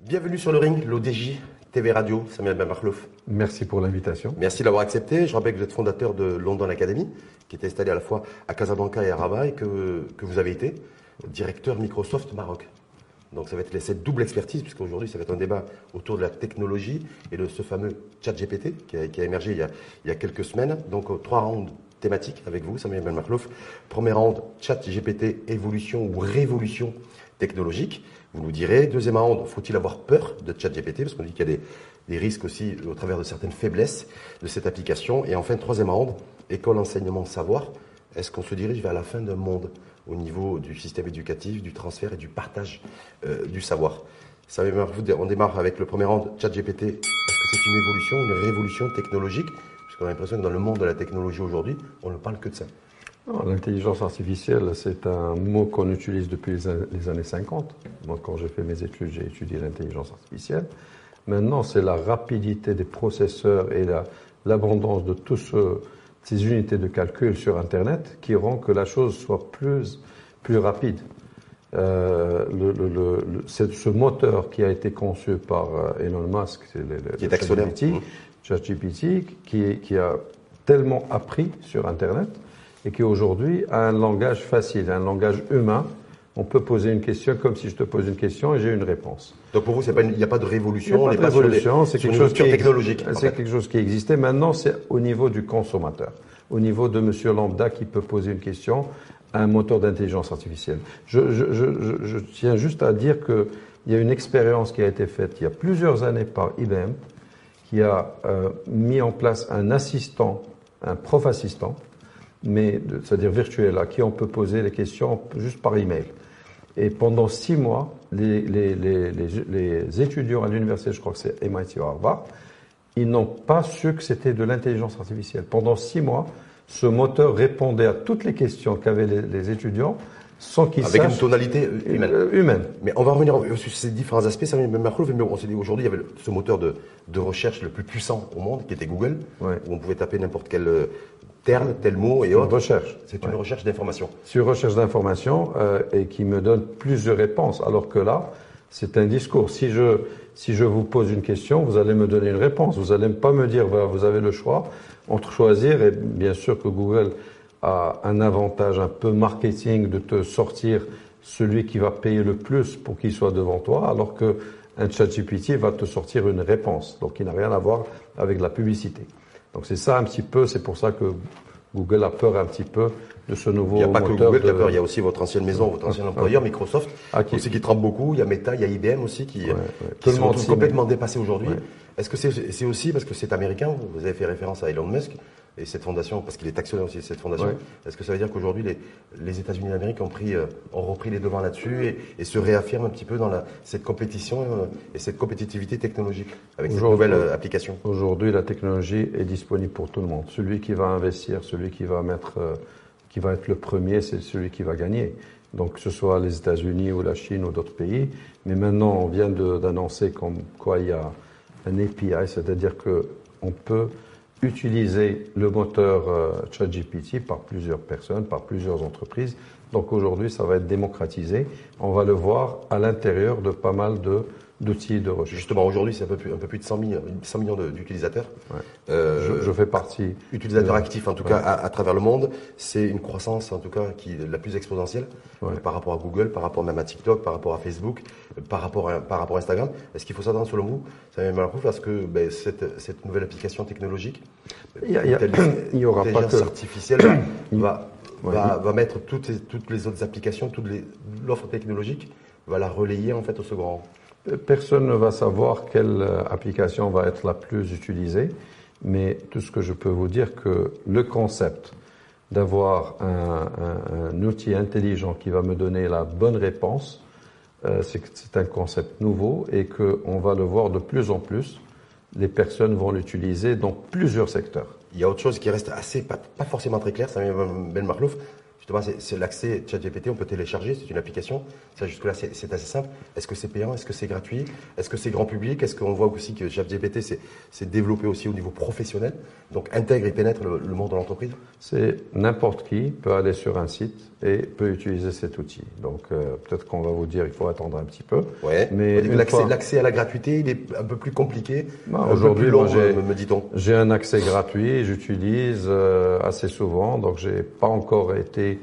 Bienvenue sur le ring, l'ODJ TV Radio, Samuel Ben Merci pour l'invitation. Merci d'avoir accepté. Je rappelle que vous êtes fondateur de London Academy, qui est installé à la fois à Casablanca et à Rabat, et que, que vous avez été directeur Microsoft Maroc. Donc ça va être cette double expertise, puisqu'aujourd'hui ça va être un débat autour de la technologie et de ce fameux chat GPT qui a, émergé il y, a, il y, a, quelques semaines. Donc euh, trois rounds thématiques avec vous, Samuel Ben Premier round, chat GPT, évolution ou révolution technologique. Vous nous direz. Deuxième round, faut-il avoir peur de ChatGPT Parce qu'on dit qu'il y a des, risques aussi au travers de certaines faiblesses de cette application. Et enfin, troisième round, école, enseignement, savoir. Est-ce qu'on se dirige vers la fin d'un monde au niveau du système éducatif, du transfert et du partage euh, du savoir? On démarre avec le premier round, ChatGPT. Est-ce que c'est une évolution, une révolution technologique? Parce qu'on a l'impression que dans le monde de la technologie aujourd'hui, on ne parle que de ça. L'intelligence artificielle, c'est un mot qu'on utilise depuis les années 50. Moi, quand j'ai fait mes études, j'ai étudié l'intelligence artificielle. Maintenant, c'est la rapidité des processeurs et l'abondance de toutes ces unités de calcul sur Internet qui rend que la chose soit plus, plus rapide. Euh, le, ce moteur qui a été conçu par euh, Elon Musk, c'est le, qui est ChatGPT, qui, qui a tellement appris sur Internet et qui aujourd'hui a un langage facile, un langage humain. On peut poser une question comme si je te pose une question et j'ai une réponse. Donc pour vous, il n'y a pas de révolution, il n'y a pas de révolution, c'est quelque chose qui technologique. C'est quelque chose qui existait. Maintenant, c'est au niveau du consommateur, au niveau de Monsieur Lambda qui peut poser une question à un moteur d'intelligence artificielle. Je, je, je, je, tiens juste à dire qu'il y a une expérience qui a été faite il y a plusieurs années par IBM, qui a euh, mis en place un assistant, un prof assistant, mais c'est-à-dire virtuel, à qui on peut poser les questions juste par email. Et pendant six mois, les, les, les, les étudiants à l'université, je crois que c'est MIT ou Harvard, ils n'ont pas su que c'était de l'intelligence artificielle. Pendant six mois, ce moteur répondait à toutes les questions qu'avaient les, étudiants sans qu'ils Avec une tonalité humaine. Euh, humaine. Mais on va revenir sur ces différents aspects. Ça même on s'est dit aujourd'hui, il y avait ce moteur de, de, recherche le plus puissant au monde, qui était Google, où on pouvait taper n'importe quel euh, terme, tel mot et autres. recherche. C'est une recherche d'information. C'est une recherche d'information euh, et qui me donne plus de réponses. Alors que là, c'est un discours. Si je, si je vous pose une question, vous allez me donner une réponse. Vous allez pas me dire, vous avez le choix entre choisir et bien sûr que Google a un avantage un peu marketing de te sortir celui qui va payer le plus pour qu'il soit devant toi, alors que un ChatGPT va te sortir une réponse. Donc, il n'a rien à voir avec la publicité. Donc c'est ça un petit peu, c'est pour ça que Google a peur un petit peu de ce nouveau Il n'y a pas que Google qui a peur, il y a aussi votre ancienne maison, votre ancien employeur, Microsoft, ah, qui... aussi qui tremble beaucoup, il y a Meta, il y a IBM aussi qui, qui sont complètement dépassés aujourd'hui. Est-ce que c'est aussi parce que c'est américain? Vous avez fait référence à Elon Musk et cette fondation, parce qu'il est actionnaire aussi de cette fondation. Est-ce que ça veut dire qu'aujourd'hui les, les États-Unis d'Amérique ont pris, euh, ont repris les devants là-dessus et, et, se réaffirment un petit peu dans la, cette compétition euh, et cette compétitivité technologique avec cette nouvelle euh, application? Aujourd'hui, la technologie est disponible pour tout le monde. Celui qui va investir, celui qui va mettre, qui va être le premier, c'est celui qui va gagner. Donc, que ce soit les États-Unis ou la Chine ou d'autres pays. Mais maintenant, on vient d'annoncer comme quoi il y a un API, c'est-à-dire qu'on peut utiliser le moteur euh, ChatGPT par plusieurs personnes, par plusieurs entreprises. Donc aujourd'hui, ça va être démocratisé. On va le voir à l'intérieur de pas mal de d'outils de recherche. Justement, aujourd'hui, c'est un peu plus, un peu plus de 100 millions, 100 millions d'utilisateurs. Ouais. Euh, je, fais partie. Utilisateurs actifs, en tout cas, à, travers le monde. C'est une croissance, en tout cas, qui est la plus exponentielle par rapport à Google, par rapport même à TikTok, par rapport à Facebook, par rapport à, par rapport à Instagram. Est-ce qu'il faut s'attendre, selon vous, ça même à parce que ben, cette, cette, nouvelle application technologique, il y, aura pas que... artificielle va, va, va, mettre toutes les, toutes les autres applications, toute l'offre technologique, va la relayer en fait au second rang. Personne ne va savoir quelle euh, application va être la plus utilisée, mais tout ce que je peux vous dire que le concept d'avoir un, outil intelligent qui va me donner la bonne réponse, euh, c'est un concept nouveau et qu'on va le voir de plus en plus les personnes vont l'utiliser dans plusieurs secteurs. Il y a autre chose qui reste assez, pas, forcément très clair, ça Ben Marlouf, c'est l'accès ChatGPT, on peut télécharger, c'est une application. Ça, jusque-là, c'est assez simple. Est-ce que c'est payant? Est-ce que c'est gratuit? Est-ce que c'est grand public? Est-ce qu'on voit aussi que ChatGPT s'est développé aussi au niveau professionnel? Donc, intègre et pénètre le, monde de l'entreprise C'est n'importe qui peut aller sur un site et peut utiliser cet outil. Donc, euh, peut-être qu'on va vous dire il faut attendre un petit peu. Ouais. Mais l'accès à la gratuité, il est un peu plus compliqué. Bah, aujourd'hui, me, dit-on. J'ai un accès gratuit, j'utilise euh, assez souvent, donc j'ai pas encore été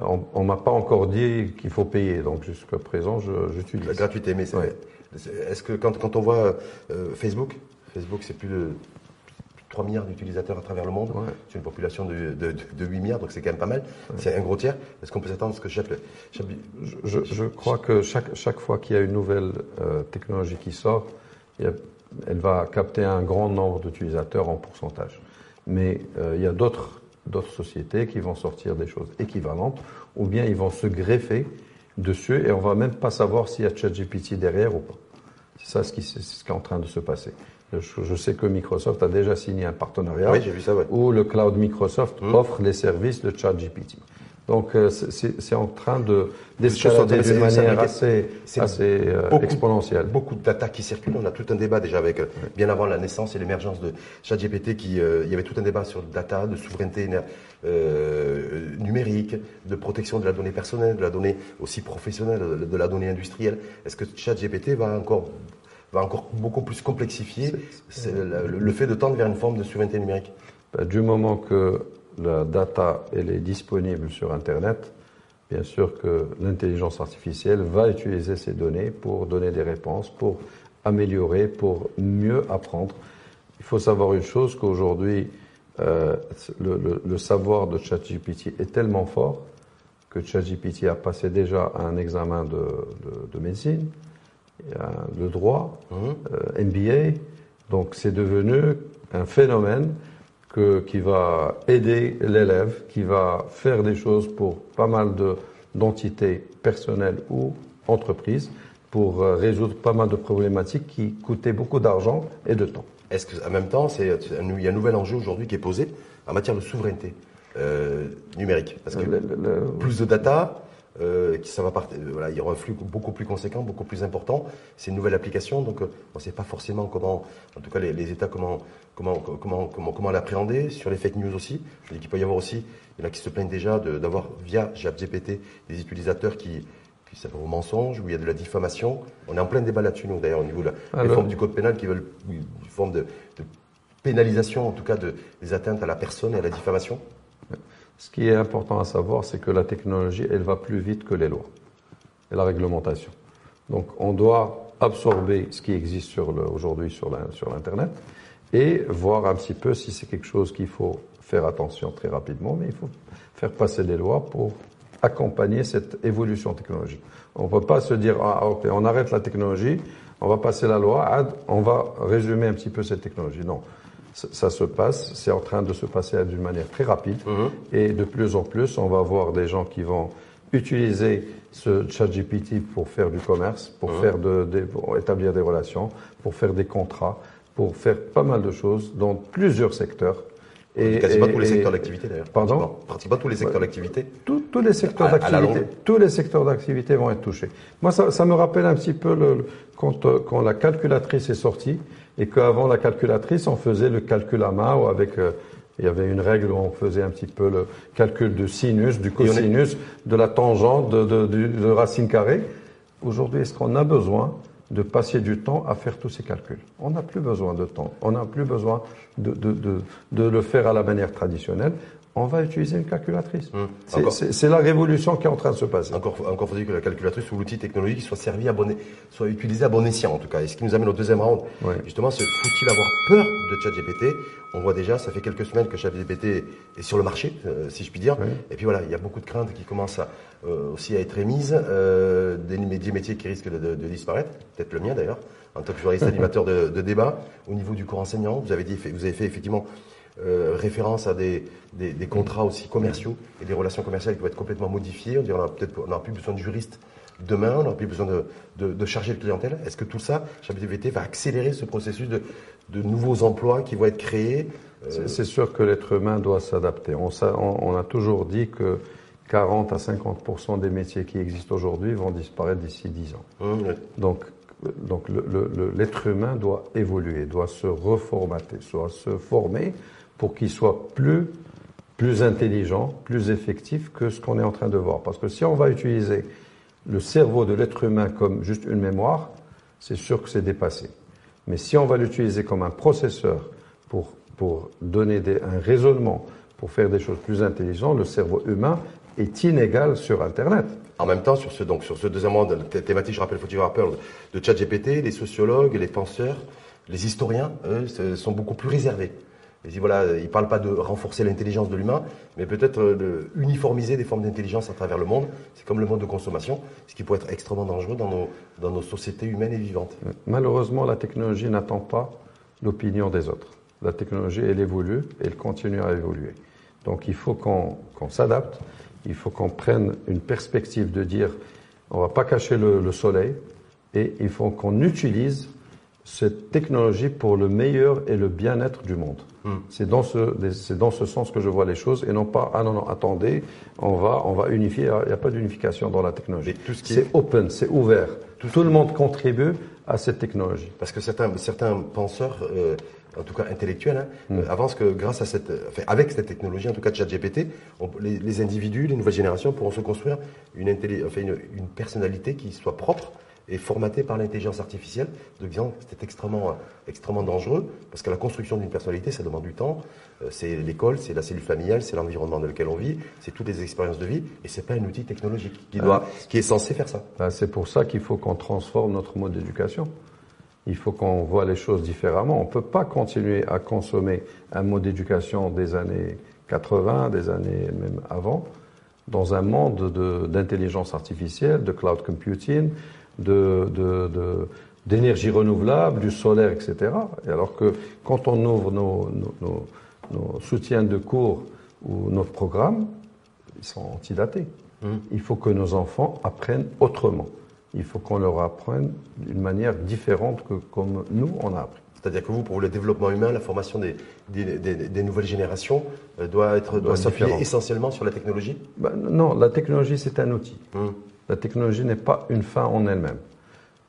on, ne m'a pas encore dit qu'il faut payer, donc jusqu'à présent, j'utilise. La gratuité, mais est-ce que quand, on voit euh, Facebook, Facebook c'est plus de 3 milliards d'utilisateurs à travers le monde, c'est une population de, 8 milliards, donc c'est quand même pas mal, c'est un gros tiers. Est-ce qu'on peut s'attendre à ce que chaque... Je, crois que chaque, chaque fois qu'il y a une nouvelle euh, technologie qui sort, elle va capter un grand nombre d'utilisateurs en pourcentage. Mais euh, il y a d'autres d'autres sociétés qui vont sortir des choses équivalentes, ou bien ils vont se greffer dessus et on va même pas savoir s'il y a ChatGPT derrière ou pas. C'est ça ce qui, ce qui, est en train de se passer. Je, sais que Microsoft a déjà signé un partenariat où le cloud Microsoft mmh. offre les services de ChatGPT. Donc euh, c'est en train de d'escalader d'une manière assez, assez euh, exponentielle. Beaucoup de data qui circulent. On a tout un débat déjà avec euh, bien avant la naissance et l'émergence de ChatGPT, qui il y avait tout un débat sur data, de souveraineté numérique, de protection de la donnée personnelle, de la donnée aussi professionnelle, de, la donnée industrielle. Est-ce que ChatGPT va encore va encore beaucoup plus complexifier le, fait de tendre vers une forme de souveraineté numérique? Du moment que la data elle est disponible sur Internet, bien sûr que l'intelligence artificielle va utiliser ces données pour donner des réponses, pour améliorer, pour mieux apprendre. Il faut savoir une chose qu'aujourd'hui, euh, le, savoir de ChatGPT est tellement fort que ChatGPT a passé déjà un examen de, médecine, de droit, mmh. euh, MBA. Donc c'est devenu un phénomène qui va aider l'élève, qui va faire des choses pour pas mal d'entités personnelles ou entreprises pour euh, résoudre pas mal de problématiques qui coûtaient beaucoup d'argent et de temps. Est-ce qu'en même temps, c'est, il y a un nouvel enjeu aujourd'hui qui est posé en matière de souveraineté euh, numérique? Parce que plus de data, euh, qui ça va partir, euh, voilà, il y aura un flux beaucoup plus conséquent, beaucoup plus important. C'est une nouvelle application, donc euh, on ne sait pas forcément comment, en tout cas les, les États, comment, comment, comment, comment, comment l'appréhender. Sur les fake news aussi, je dis qu'il peut y avoir aussi, il y en a qui se plaignent déjà d'avoir via GPT des utilisateurs qui, qui s'appellent au mensonge, où il y a de la diffamation. On est en plein débat là-dessus, nous, d'ailleurs, au niveau de la réforme du code pénal qui veulent une forme de, de pénalisation, en tout cas, de, des atteintes à la personne et à la diffamation. Ce qui est important à savoir, c'est que la technologie, elle va plus vite que les lois et la réglementation. Donc, on doit absorber ce qui existe aujourd'hui sur l'Internet et voir un petit peu si c'est quelque chose qu'il faut faire attention très rapidement, mais il faut faire passer des lois pour accompagner cette évolution technologique. On ne peut pas se dire, ah, ok, on arrête la technologie, on va passer la loi, on va résumer un petit peu cette technologie. Non ça se passe, c'est en train de se passer d'une manière très rapide. Mhm. Et de plus en plus, on va voir des gens qui vont utiliser ce chat GPT pour faire du commerce, pour, mhm. faire de, pour établir des relations, pour faire des contrats, pour faire pas mal de choses dans plusieurs secteurs. Et, quasiment tous les secteurs d'activité d'ailleurs. Pardon? Pratiquement tous les secteurs d'activité. Tous les secteurs d'activité. Tous les secteurs d'activité vont être touchés. Moi, ça, ça, me rappelle un petit peu le, quand, euh, quand la calculatrice est sortie et qu'avant la calculatrice, on faisait le calcul à main ou avec euh, il y avait une règle où on faisait un petit peu le calcul du sinus, du cosinus, de la tangente, de, de, de racine carrée. Aujourd'hui, est-ce qu'on a besoin de passer du temps à faire tous ces calculs? On n'a plus besoin de temps. On n'a plus besoin de, de, de, le faire à la manière traditionnelle on va utiliser une calculatrice. Hum. C'est la révolution qui est en train de se passer. Encore, encore faut-il que la calculatrice ou l'outil technologique soit servi à bon, soit utilisé à bon escient en tout cas. Et ce qui nous amène au deuxième round. Justement, faut-il avoir peur de ChatGPT? On voit déjà, ça fait quelques semaines que ChatGPT est sur le marché, euh, si je puis dire. Et puis voilà, il y a beaucoup de craintes qui commencent à, euh, aussi à être émises, euh, des, métiers qui risquent de, disparaître, peut-être le mien d'ailleurs, en tant que journaliste animateur de, de, débat. Au niveau du cours enseignant, vous avez dit, vous avez fait effectivement euh, référence à des, des, des, contrats aussi commerciaux et des relations commerciales qui vont être complètement modifiées. On n'aura peut-être on n'aura plus besoin de juristes demain, on n'aura plus besoin de, de, de clientèle. Est-ce que tout ça, ChatGPT va accélérer ce processus de, de nouveaux emplois qui vont être créés C'est sûr que l'être humain doit s'adapter. On, on, a toujours dit que 40 à 50% des métiers qui existent aujourd'hui vont disparaître d'ici 10 ans. Mmh, donc, donc l'être humain doit évoluer, doit se reformater, doit se former pour qu'il soit plus, plus intelligent, plus effectif que ce qu'on est en train de voir. Parce que si on va utiliser le cerveau de l'être humain comme juste une mémoire, c'est sûr que c'est dépassé. Mais si on va l'utiliser comme un processeur pour, pour donner un raisonnement, pour faire des choses plus intelligentes, le cerveau humain est inégal sur Internet. En même temps, sur ce, donc, sur ce deuxième monde thématique, je rappelle, faut-il avoir peur de ChatGPT, les sociologues, les penseurs, les historiens, eux, sont beaucoup plus réservés. Ils voilà, ils parlent pas de renforcer l'intelligence de l'humain, mais peut-être euh, de uniformiser des formes d'intelligence à travers le monde. C'est comme le mode de consommation, ce qui peut être extrêmement dangereux dans nos, dans nos sociétés humaines et vivantes. Malheureusement, la technologie n'attend pas l'opinion des autres. La technologie, elle évolue et elle continue à évoluer. Donc il faut qu'on s'adapte, il faut qu'on prenne une perspective de dire on va pas cacher le, soleil et il faut qu'on utilise cette technologie pour le meilleur et le bien-être du monde. Hmm. C'est dans ce c'est dans ce sens que je vois les choses et non pas ah non non attendez on va on va unifier il n'y a pas d'unification dans la technologie. C'est open c'est ouvert. Tout, le monde contribue à cette technologie. Parce que certains certains penseurs euh, en tout cas intellectuel, hein, mm. euh, avance que grâce à cette, enfin, avec cette technologie, en tout cas de ChatGPT, les, les, individus, les nouvelles générations pourront se construire une, enfin, une, une personnalité qui soit propre et formatée par l'intelligence artificielle, de disant c'est extrêmement, extrêmement dangereux, parce que la construction d'une personnalité, ça demande du temps. Euh, c'est l'école, c'est la cellule familiale, c'est l'environnement dans lequel on vit, c'est toutes les expériences de vie, et c'est pas un outil technologique qui, doit, qui est censé faire ça. Ben, c'est pour ça qu'il faut qu'on transforme notre mode d'éducation. Il faut qu'on voit les choses différemment. On ne peut pas continuer à consommer un mode d'éducation des années 80, des années même avant, dans un monde d'intelligence artificielle, de cloud computing, d'énergie renouvelable, du solaire, etc. Et alors que quand on ouvre nos, nos, soutiens de cours ou nos programmes, ils sont antidatés. Mmh. Il faut que nos enfants apprennent autrement il faut qu'on leur apprenne d'une manière différente que comme nous, on a appris. C'est-à-dire que vous, pour le développement humain, la formation des, des, nouvelles générations euh, doit être doit s'appuyer essentiellement sur la technologie? Ben, Non, la technologie, c'est un outil. Hum. La technologie n'est pas une fin en elle-même.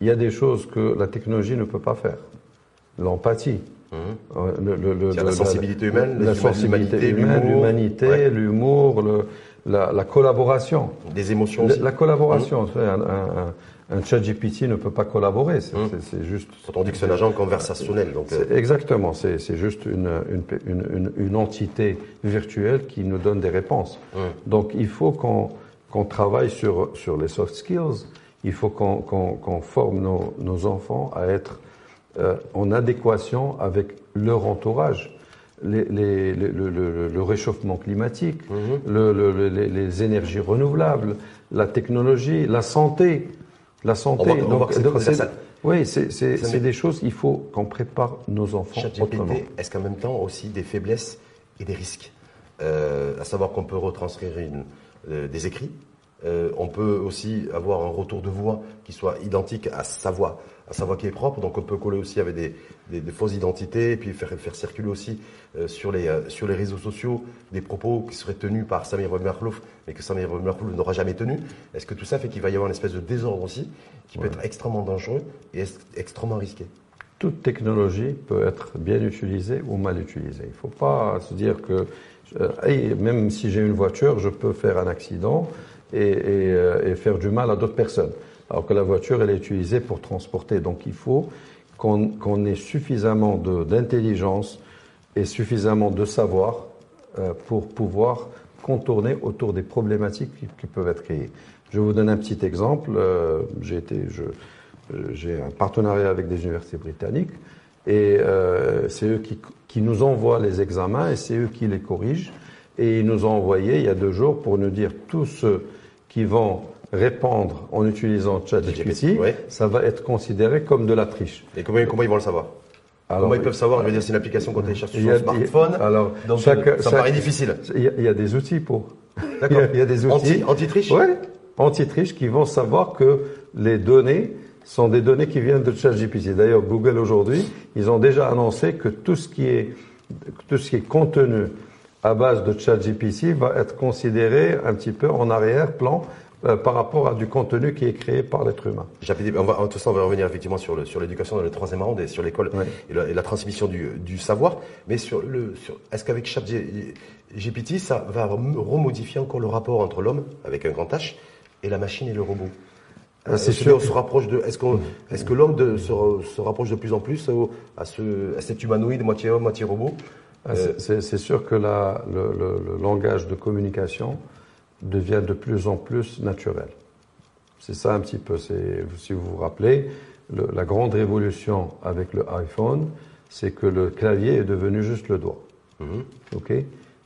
Il y a des choses que la technologie ne peut pas faire. L'empathie, hum. euh, le, la sensibilité humaine, la sensibilité humaine, l'humanité, l'humour, la, collaboration. Des émotions aussi. La collaboration. Hum. un, un chat GPT ne peut pas collaborer. C'est hum. juste. Quand on dit que c'est un agent conversationnel. Donc euh. Exactement. C'est juste une, une, une, entité virtuelle qui nous donne des réponses. Hum. Donc il faut qu'on travaille sur, sur les soft skills. Il faut qu'on forme nos, nos, enfants à être euh, en adéquation avec leur entourage. Les, les, le, le, réchauffement climatique, hum. les, les énergies renouvelables, la technologie, la santé. La santé. donc, oui, c'est des choses, il faut qu'on prépare nos enfants autrement. Est-ce qu'en même temps aussi des faiblesses et des risques? Euh, À savoir qu'on peut retranscrire une, des écrits, euh, on peut aussi avoir un retour de voix qui soit identique à sa voix, à sa voix qui est propre. Donc on peut coller aussi avec des, des, fausses identités et puis faire, faire circuler aussi euh, sur, les, euh, sur les réseaux sociaux des propos qui seraient tenus par Samir Merlouf, mais que Samir Merlouf n'aura jamais tenu. Est-ce que tout ça fait qu'il va y avoir une espèce de désordre aussi qui peut être extrêmement dangereux et extrêmement risqué? Toute technologie peut être bien utilisée ou mal utilisée. Il ne faut pas se dire que même si j'ai une voiture, je peux faire un accident euh, et, faire du mal à d'autres personnes. Alors que la voiture, elle est utilisée pour transporter. Donc il faut qu'on ait suffisamment d'intelligence et suffisamment de savoir euh, pour pouvoir contourner autour des problématiques qui, peuvent être créées. Je vous donne un petit exemple. Euh, j'ai un partenariat avec des universités britanniques et c'est eux qui, qui, nous envoient les examens et c'est eux qui les corrigent. Et ils nous ont envoyé il y a deux jours pour nous dire tous ceux qui vont répondre en utilisant ChatGPT, ça va être considéré comme de la triche. Et comment, comment ils vont le savoir? Comment ils peuvent savoir? Je veux dire, c'est une application qu'on télécharge sur son smartphone. Alors, donc ça paraît difficile. Il y, a, des outils pour. D'accord. Il, y a des outils. Anti, triche Oui, anti triche qui vont savoir que les données sont des données qui viennent de ChatGPT. D'ailleurs, Google aujourd'hui, ils ont déjà annoncé que tout ce qui est, tout ce qui est contenu à base de ChatGPT va être considéré un petit peu en arrière-plan euh, par rapport à du contenu qui est créé par l'être humain. On va, tout ça, on va revenir effectivement sur, le, sur l'éducation dans le troisième round et sur l'école et, la, transmission du, du, savoir. Mais sur le, sur, est-ce qu'avec ChatGPT, ça va remodifier encore le rapport entre l'homme, avec un grand H, et la machine et le robot? Ah, c'est sûr. On se rapproche de. Est-ce qu'on, est-ce que l'homme se, se, rapproche de plus en plus à, ce, à cet humanoïde moitié homme, moitié robot ah, c'est sûr que la, le, le, langage de communication devient de plus en plus naturel. C'est ça un petit peu. Si vous vous rappelez, la grande révolution avec le iPhone, c'est que le clavier est devenu juste le doigt. Mm-hmm. Ok?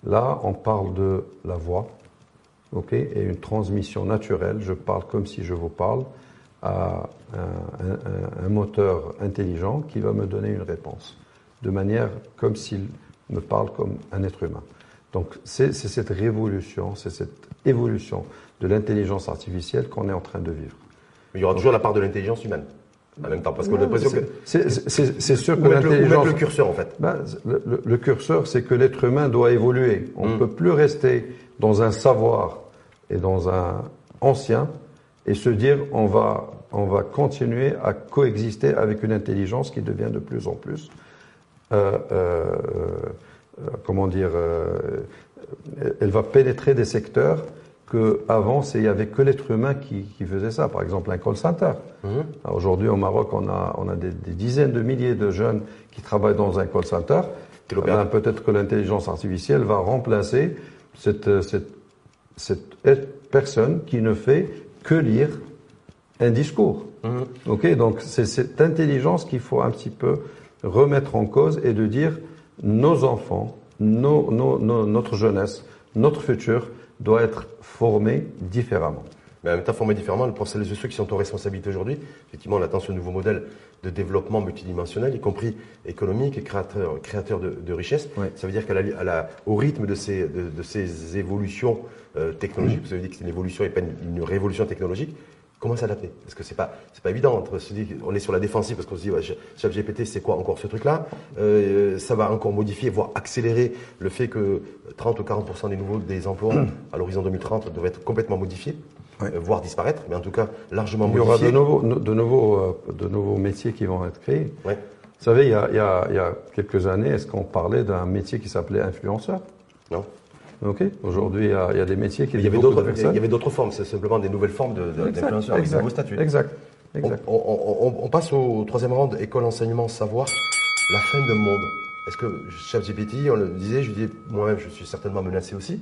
Là, on parle de la voix, ok, et une transmission naturelle. Je parle comme si je vous parle à un, un moteur intelligent qui va me donner une réponse, de manière comme s'il me parle comme un être humain. Donc c'est cette révolution, c'est cette évolution de l'intelligence artificielle qu'on est en train de vivre. Mais il y aura toujours la part de l'intelligence humaine en même temps, parce qu'on a l'impression que c'est sûr que l'intelligence. Le, le curseur en fait. Ben, le, curseur, c'est que l'être humain doit évoluer. On ne hmm. peut plus rester dans un savoir et dans un ancien et se dire on va on va continuer à coexister avec une intelligence qui devient de plus en plus euh, euh, euh, comment dire, elle va pénétrer des secteurs que avant il n'y avait que l'être humain qui, faisait ça. Par exemple, un call center. Mhm. Aujourd'hui, au Maroc, on a, on a des, dizaines de milliers de jeunes qui travaillent dans un call center. Ben, peut-être que l'intelligence artificielle va remplacer cette, cette, cette, personne qui ne fait que lire un discours. Mhm. Ok, donc c'est cette intelligence qu'il faut un petit peu remettre en cause et de dire nos enfants, notre jeunesse, notre futur doit être formé différemment. Mais en même temps, formé différemment, pour celles et ceux qui sont en responsabilité aujourd'hui, effectivement, on attend ce nouveau modèle de développement multidimensionnel, y compris économique et créateur, créateur de, de richesse. Ça veut dire qu'au rythme de ces, de, ces évolutions euh, technologiques, vous avez dit que c'est une évolution et pas une révolution technologique, Comment s'adapter Parce que c'est pas c'est pas évident. Entre se on est sur la défensive parce qu'on se dit ouais, GPT c'est quoi encore ce truc-là? Euh, Ça va encore modifier, voire accélérer le fait que 30 ou 40% des nouveaux des emplois à l'horizon 2030 doivent être complètement modifiés, euh, voire disparaître, mais en tout cas largement modifiés. Il y aura de nouveaux de nouveaux euh, de nouveaux métiers qui vont être créés. Ouais. Vous savez, il y a, il y a, il y a quelques années, est-ce qu'on parlait d'un métier qui s'appelait influenceur? Non. Ok. Aujourd'hui, il y, a, des métiers qui. Il y avait d'autres. Il y avait d'autres formes. C'est simplement des nouvelles formes d'influenceurs avec de nouveaux statuts. Exact. exact. On, passe au troisième rang école, enseignement, savoir. La fin de monde. Est-ce que ChatGPT, on le disait, je dis moi-même, je suis certainement menacé aussi.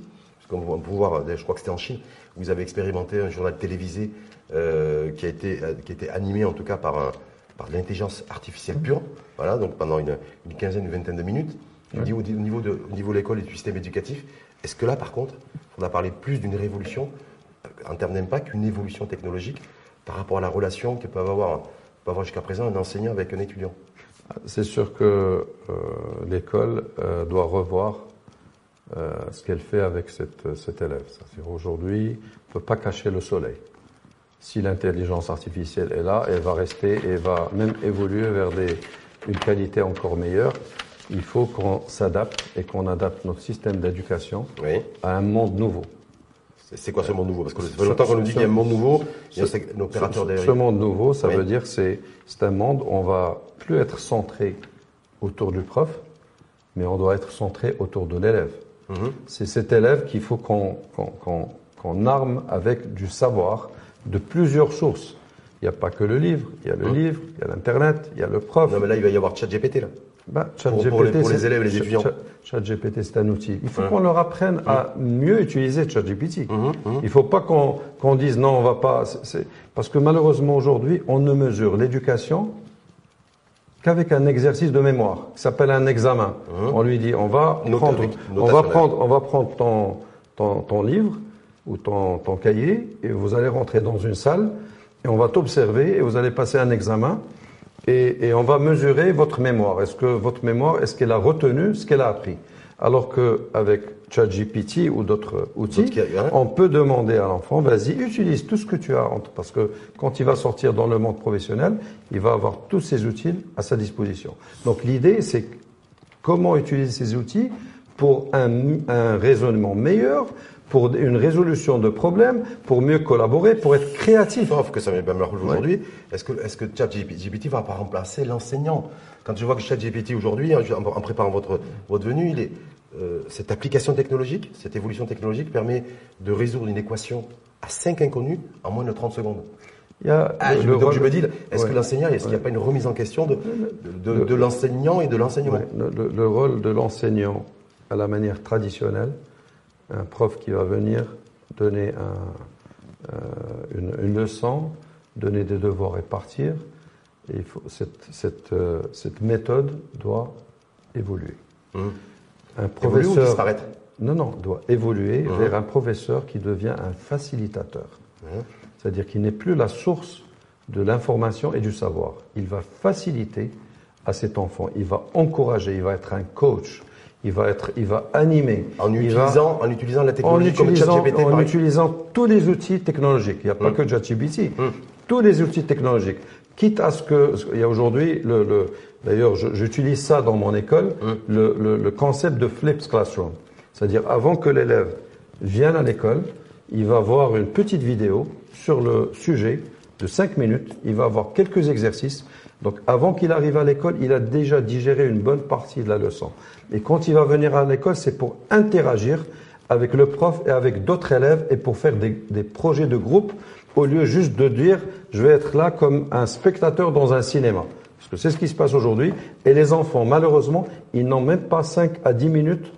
Parce qu'on peut voir, je crois que c'était en Chine, vous avez expérimenté un journal télévisé euh, qui a été euh, qui animé en tout cas par par l'intelligence artificielle pure. Voilà, donc pendant une, une quinzaine, une vingtaine de minutes. Au niveau, au niveau de, au niveau de l'école et du système éducatif, est-ce que là, par contre, on a parlé plus d'une révolution, en termes d'impact, qu'une évolution technologique par rapport à la relation que peut avoir, avoir jusqu'à présent un enseignant avec un étudiant? C'est sûr que euh, l'école euh, doit revoir euh, ce qu'elle fait avec cet élève. Aujourd'hui, on ne peut pas cacher le soleil. Si l'intelligence artificielle est là, elle va rester et va même évoluer vers des, une qualité encore meilleure il faut qu'on s'adapte et qu'on adapte notre système d'éducation à un monde nouveau. C'est quoi ce monde nouveau? Parce que ça fait longtemps qu'on nous dit qu'il y a un monde nouveau, il y a un opérateur derrière. Ce monde nouveau, ça veut dire que c'est un monde où on va plus être centré autour du prof, mais on doit être centré autour de l'élève. C'est cet élève qu'il faut qu'on arme avec du savoir de plusieurs sources. Il n'y a pas que le livre, il y a le mhm. livre, il y a l'Internet, il y a le prof. Non, mais là, il va y avoir ChatGPT, là. Bah, pour, les, élèves et les étudiants. ChatGPT, c'est un outil. Il faut qu'on leur apprenne à mieux utiliser ChatGPT. Mmh, mmh. Il ne faut pas qu'on dise non, on va pas. Parce que malheureusement aujourd'hui, on ne mesure l'éducation qu'avec un exercice de mémoire qui s'appelle un examen. Mmh. On lui dit on va prendre, on va prendre, on va prendre ton, ton, ton livre ou ton, ton cahier et vous allez rentrer dans une salle et on va t'observer et vous allez passer un examen et, et, on va mesurer votre mémoire. Est-ce que votre mémoire, est-ce qu'elle a retenu ce qu'elle a appris? Alors qu'avec ChatGPT ou d'autres outils, on peut demander à l'enfant, vas-y, utilise tout ce que tu as, parce que quand il va sortir dans le monde professionnel, il va avoir tous ces outils à sa disposition. Donc l'idée, c'est comment utiliser ces outils pour un, un raisonnement meilleur, pour une résolution de problèmes, pour mieux collaborer, pour être créatif. Sauf que ça m'est même aujourd'hui. Est-ce que, est-ce que ChatGPT va pas remplacer l'enseignant? Quand je vois que ChatGPT aujourd'hui, en préparant votre, votre venue, il est, euh, cette application technologique, cette évolution technologique permet de résoudre une équation à 5 inconnus en moins de 30 secondes. Il y a ah, je, donc je me dis, est-ce que l'enseignant, est-ce qu'il n'y a pas une remise en question de, de, de, l'enseignant et de l'enseignement? Le, rôle de l'enseignant à la manière traditionnelle, un prof qui va venir donner un, euh, une, leçon, donner des devoirs et partir. Et il faut, cette, cette, euh, cette, méthode doit évoluer. Mmh. Un professeur, évoluer ou disparaître Non, non, doit évoluer mmh. vers un professeur qui devient un facilitateur. Mmh. C'est-à-dire qu'il n'est plus la source de l'information et du savoir. Il va faciliter à cet enfant, il va encourager, il va être un coach, il va être, il va animer. En utilisant, en utilisant la technologie en utilisant, comme En utilisant tous les outils technologiques. Il n'y a pas hum. que ChatGPT. Hum. Tous les outils technologiques. Quitte à ce que, il y a aujourd'hui, le, le d'ailleurs, j'utilise ça dans mon école, le, le, le, concept de flips classroom. C'est-à-dire, avant que l'élève vienne à l'école, il va voir une petite vidéo sur le sujet de 5 minutes. Il va avoir quelques exercices. Donc, avant qu'il arrive à l'école, il a déjà digéré une bonne partie de la leçon. Et quand il va venir à l'école, c'est pour interagir avec le prof et avec d'autres élèves et pour faire des, des, projets de groupe au lieu juste de dire je vais être là comme un spectateur dans un cinéma. Parce que c'est ce qui se passe aujourd'hui. Et les enfants, malheureusement, ils n'ont même pas 5 à 10 minutes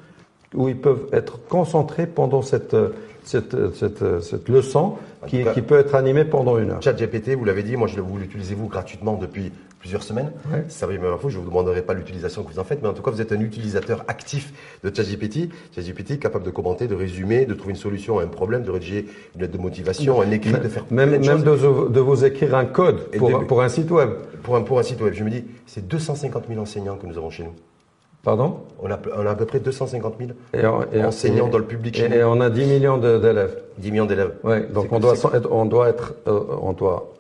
où ils peuvent être concentrés pendant cette, cette, cette, cette leçon qui, qui, peut être animée pendant une heure. ChatGPT, vous l'avez dit, moi je, vous l'utilisez vous gratuitement depuis plusieurs semaines. Ouais. Ça va même je ne vous demanderai pas l'utilisation que vous en faites, mais en tout cas, vous êtes un utilisateur actif de ChatGPT. ChatGPT capable de commenter, de résumer, de trouver une solution à un problème, de rédiger une lettre de motivation, un écrit, de faire même, même de, de, vous écrire un code pour, pour un site web. Pour un, pour un site web. Je me dis, c'est 250 000 enseignants que nous avons chez nous. Pardon? On a, on a, à peu près 250 000 enseignants dans le public. Chez et, on a 10 millions d'élèves. 10 millions d'élèves. Oui, donc on doit, être, on, doit être, euh, on doit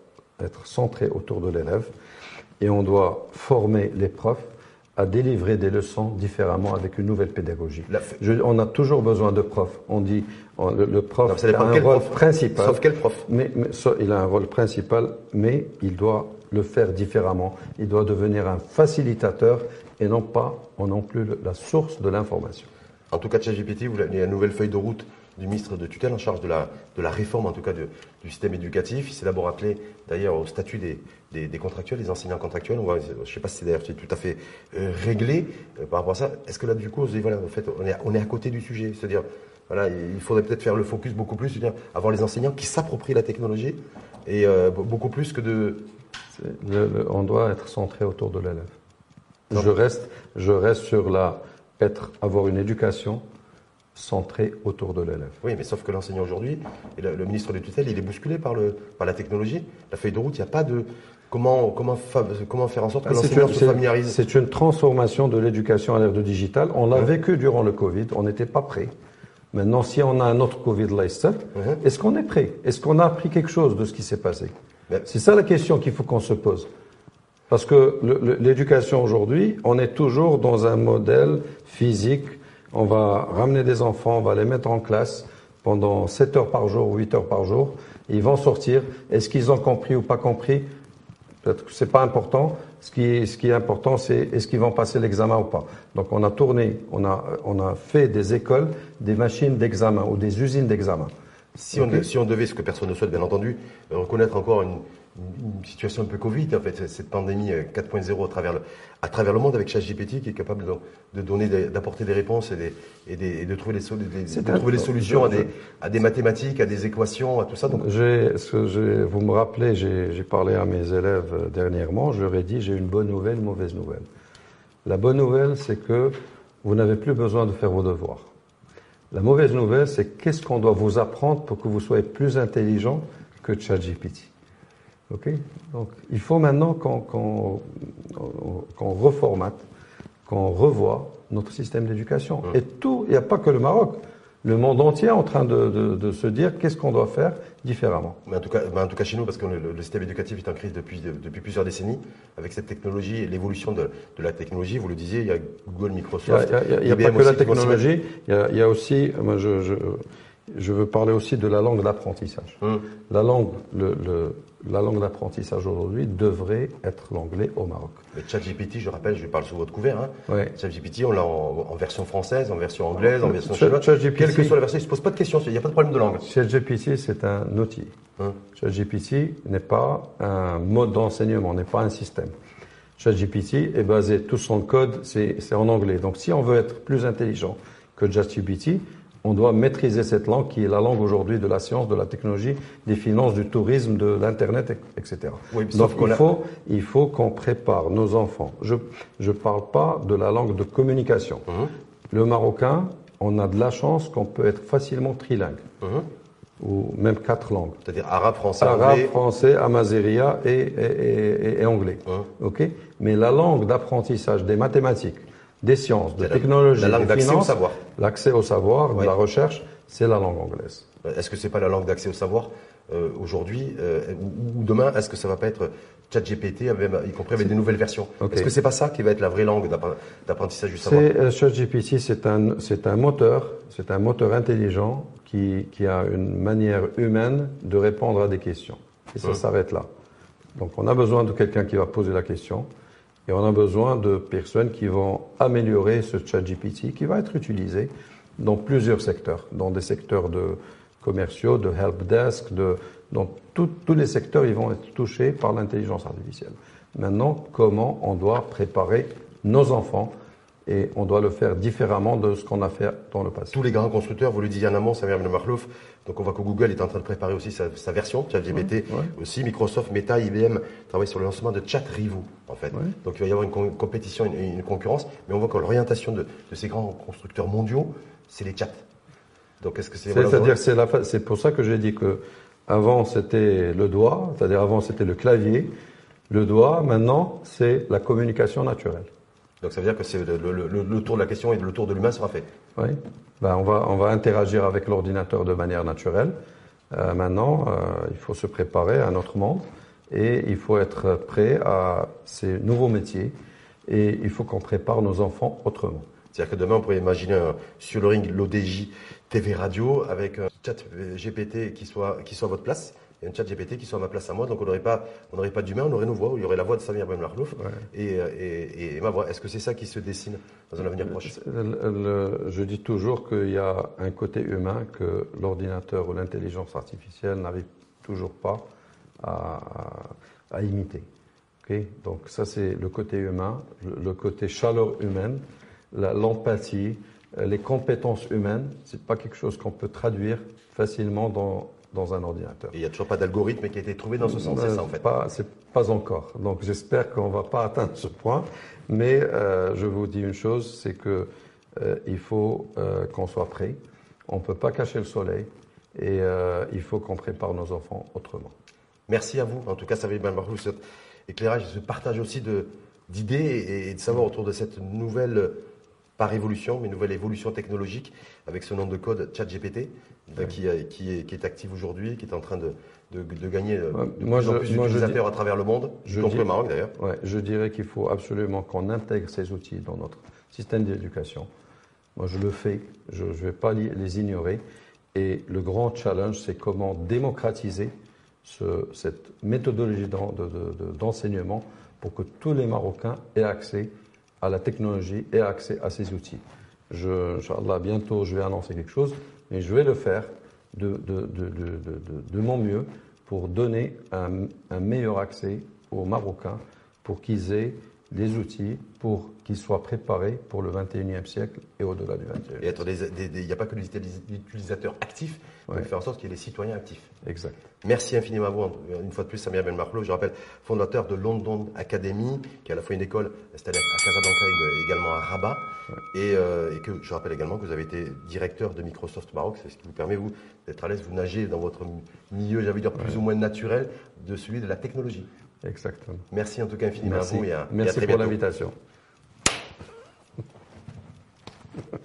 être centré autour de l'élève et on doit former les profs à délivrer des leçons différemment avec une nouvelle pédagogie. on a toujours besoin de profs. On dit le, prof a un rôle principal. Sauf quel prof mais, il a un rôle principal, mais il doit le faire différemment. Il doit devenir un facilitateur et non pas non plus la source de l'information. En tout cas, ChatGPT, vous avez une nouvelle feuille de route du ministre de tutelle en charge de la, de la réforme, en tout cas, du système éducatif. Il s'est d'abord appelé, d'ailleurs, au statut des, des, contractuels, des enseignants contractuels. je ne sais pas si c'est d'ailleurs tout à fait euh, réglé euh, par rapport à ça. Est-ce que là, du coup, voilà, en fait, on est, on est à côté du sujet C'est-à-dire, voilà, il faudrait peut-être faire le focus beaucoup plus, c'est-à-dire avoir les enseignants qui s'approprient la technologie et euh, beaucoup plus que de. on doit être centré autour de l'élève. Je reste, je reste sur la être, avoir une éducation centrée autour de l'élève. Oui, mais sauf que l'enseignant aujourd'hui, et le, ministre de tutelle, il est bousculé par, le, par la technologie. La feuille de route, il n'y a pas de. Comment, comment, comment faire en sorte que ah, l'enseignant se familiarise? C'est une transformation de l'éducation à l'ère de digital. On l'a vécu durant le Covid, on n'était pas prêt. Maintenant, si on a un autre Covid Leicester, est-ce qu'on est prêt? Est-ce qu'on a appris quelque chose de ce qui s'est passé? C'est ça la question qu'il faut qu'on se pose. Parce que l'éducation aujourd'hui, on est toujours dans un modèle physique. On va ramener des enfants, on va les mettre en classe pendant 7 heures par jour ou 8 heures par jour. Ils vont sortir. Est-ce qu'ils ont compris ou pas compris? Peut-être que c'est pas important. Ce qui, est, ce qui est important, c'est est-ce qu'ils vont passer l'examen ou pas. Donc on a tourné, on a, on a fait des écoles, des machines d'examen ou des usines d'examen. Si, on, si on devait, ce que personne ne souhaite bien entendu, reconnaître encore une, une situation un peu Covid, en fait, cette pandémie 4.0 euh, à travers le, à travers le monde avec ChatGPT qui est capable de, de donner, d'apporter des réponses et, des, et, des, et de trouver les, de trouver les solutions à des, à des mathématiques, à des équations, à tout ça. Donc, ce vous me rappelez, j'ai parlé à mes élèves euh, dernièrement, je leur ai dit j'ai une bonne nouvelle, une mauvaise nouvelle. La bonne nouvelle, c'est que vous n'avez plus besoin de faire vos devoirs. La mauvaise nouvelle, c'est qu'est-ce qu'on doit vous apprendre pour que vous soyez plus intelligent que ChatGPT? Ok Donc, il faut maintenant qu'on reformate, qu'on revoie notre système d'éducation. Et tout, il n'y a pas que le Maroc. Le monde entier est en train de, se dire qu'est-ce qu'on doit faire différemment. Mais en tout cas, en tout cas chez nous, parce que le, système éducatif est en crise depuis, depuis plusieurs décennies, avec cette technologie et l'évolution de, la technologie, vous le disiez, il y a Google, Microsoft. Il n'y a, pas que la technologie, il y, a, aussi, moi je, je, je, veux parler aussi de la langue d'apprentissage. Hum. La langue, le, la langue d'apprentissage aujourd'hui devrait être l'anglais au Maroc. Mais ChatGPT, je rappelle, je parle sous votre couvert. Hein. ChatGPT, on l'a en, version française, en version anglaise, en version chinoise. Quelle que soit la version, il ne se pose pas de questions, il n'y a pas de problème de langue. ChatGPT, c'est un outil. Hein. ChatGPT n'est pas un mode d'enseignement, n'est pas un système. ChatGPT est basé, tout son code, c'est en anglais. Donc si on veut être plus intelligent que ChatGPT, on doit maîtriser cette langue qui est la langue aujourd'hui de la science, de la technologie, des finances, du tourisme, de l'Internet, etc. Donc il, faut, il faut qu'on prépare nos enfants. Je ne parle pas de la langue de communication. Mhm. Le marocain, on a de la chance qu'on peut être facilement trilingue. Mhm. Ou même quatre langues. C'est-à-dire arabe, français, arabe, français, amazéria et, et, anglais. Mhm. Ok? Mais la langue d'apprentissage des mathématiques, des sciences, de technologie, la langue d'accès au savoir. L'accès au savoir, de la recherche, c'est la langue anglaise. Est-ce que c'est pas la langue d'accès au savoir euh, aujourd'hui euh, ou, demain Est-ce que ça va pas être ChatGPT, y compris avec des nouvelles versions? Est-ce que c'est pas ça qui va être la vraie langue d'apprentissage du savoir? Euh, ChatGPT, c'est un, c'est un moteur, c'est un moteur intelligent qui, qui, a une manière humaine de répondre à des questions. Et ça s'arrête là. Donc on a besoin de quelqu'un qui va poser la question. Et on a besoin de personnes qui vont améliorer ce chat GPT qui va être utilisé dans plusieurs secteurs, dans des secteurs de commerciaux, de helpdesk, de, dans tous les secteurs, ils vont être touchés par l'intelligence artificielle. Maintenant, comment on doit préparer nos enfants et on doit le faire différemment de ce qu'on a fait dans le passé. Tous les grands constructeurs, vous le disiez en amont, Samir Marlouf, donc on voit que Google est en train de préparer aussi sa, version, ChatGPT aussi, Microsoft, Meta, IBM travaillent sur le lancement de ChatRivu en fait. Donc il va y avoir une compétition, une, une, concurrence, mais on voit que l'orientation de, ces grands constructeurs mondiaux, c'est les chats. Donc est-ce que c'est C'est-à-dire c'est c'est pour ça que j'ai dit que avant c'était le doigt, c'est-à-dire avant c'était le clavier, le doigt, maintenant c'est la communication naturelle. Donc ça veut dire que c'est le, tour de la question et le tour de l'humain sera fait. Oui. Ben, on, va, on va interagir avec l'ordinateur de manière naturelle. Euh, maintenant, euh, il faut se préparer à un autre monde et il faut être prêt à ces nouveaux métiers et il faut qu'on prépare nos enfants autrement. C'est-à-dire que demain, on pourrait imaginer sur le ring l'ODJ TV Radio avec un chat GPT qui soit, qui soit à votre place et un chat GPT qui soit à ma place à moi. Donc on n'aurait pas, on pas d'humain, on aurait nos voix. Il y aurait la voix de Samir Ben et, et, et, ma voix. Est-ce que c'est ça qui se dessine dans un avenir proche? Je dis toujours qu'il y a un côté humain que l'ordinateur ou l'intelligence artificielle n'arrive toujours pas à, à, imiter. Donc ça c'est le côté humain, le côté chaleur humaine, l'empathie, les compétences humaines. C'est pas quelque chose qu'on peut traduire facilement dans dans un ordinateur. il n'y a toujours pas d'algorithme qui a été trouvé dans ce sens, c'est ça en fait pas, C'est pas encore. Donc j'espère qu'on ne va pas atteindre ce point. Mais euh, je vous dis une chose, c'est que euh, il faut euh, qu'on soit prêt. On ne peut pas cacher le soleil et il faut qu'on prépare nos enfants autrement. Merci à vous. En tout cas, ça va bien cet éclairage, ce partage aussi d'idées et de savoir autour de cette nouvelle pas révolution, mais nouvelle évolution technologique avec ce nom de code ChatGPT qui, qui, est, qui est actif aujourd'hui, qui est en train de, de, gagner euh, de plus en plus d'utilisateurs à travers le monde, je le Maroc d'ailleurs. Ouais, je dirais qu'il faut absolument qu'on intègre ces outils dans notre système d'éducation. Moi, je le fais, je ne vais pas les ignorer. Et le grand challenge, c'est comment démocratiser ce, cette méthodologie d'enseignement pour que tous les Marocains aient accès à la technologie et accès à ces outils. Je, Inch'Allah, bientôt, je vais annoncer quelque chose, mais je vais le faire de, de, de, de mon mieux pour donner un, un, meilleur accès aux Marocains pour qu'ils aient des outils pour qu'ils soient préparés pour le 21e siècle et au-delà du 21e siècle. Il n'y a pas que les utilisateurs actifs, il faut faire en sorte qu'il y ait des citoyens actifs. Exact. Merci infiniment à vous, une fois de plus, Samir Ben Marlo, je rappelle, fondateur de London Academy, qui est à la fois une école installée à Casablanca et également à Rabat, et, euh, et, que je rappelle également que vous avez été directeur de Microsoft Maroc, c'est ce qui vous permet, vous, d'être à l'aise, vous nagez dans votre milieu, j'allais dire, plus ou moins naturel, de celui de la technologie. Exactement. Merci en tout cas infiniment Merci. à vous et à, Merci et à très pour l'invitation.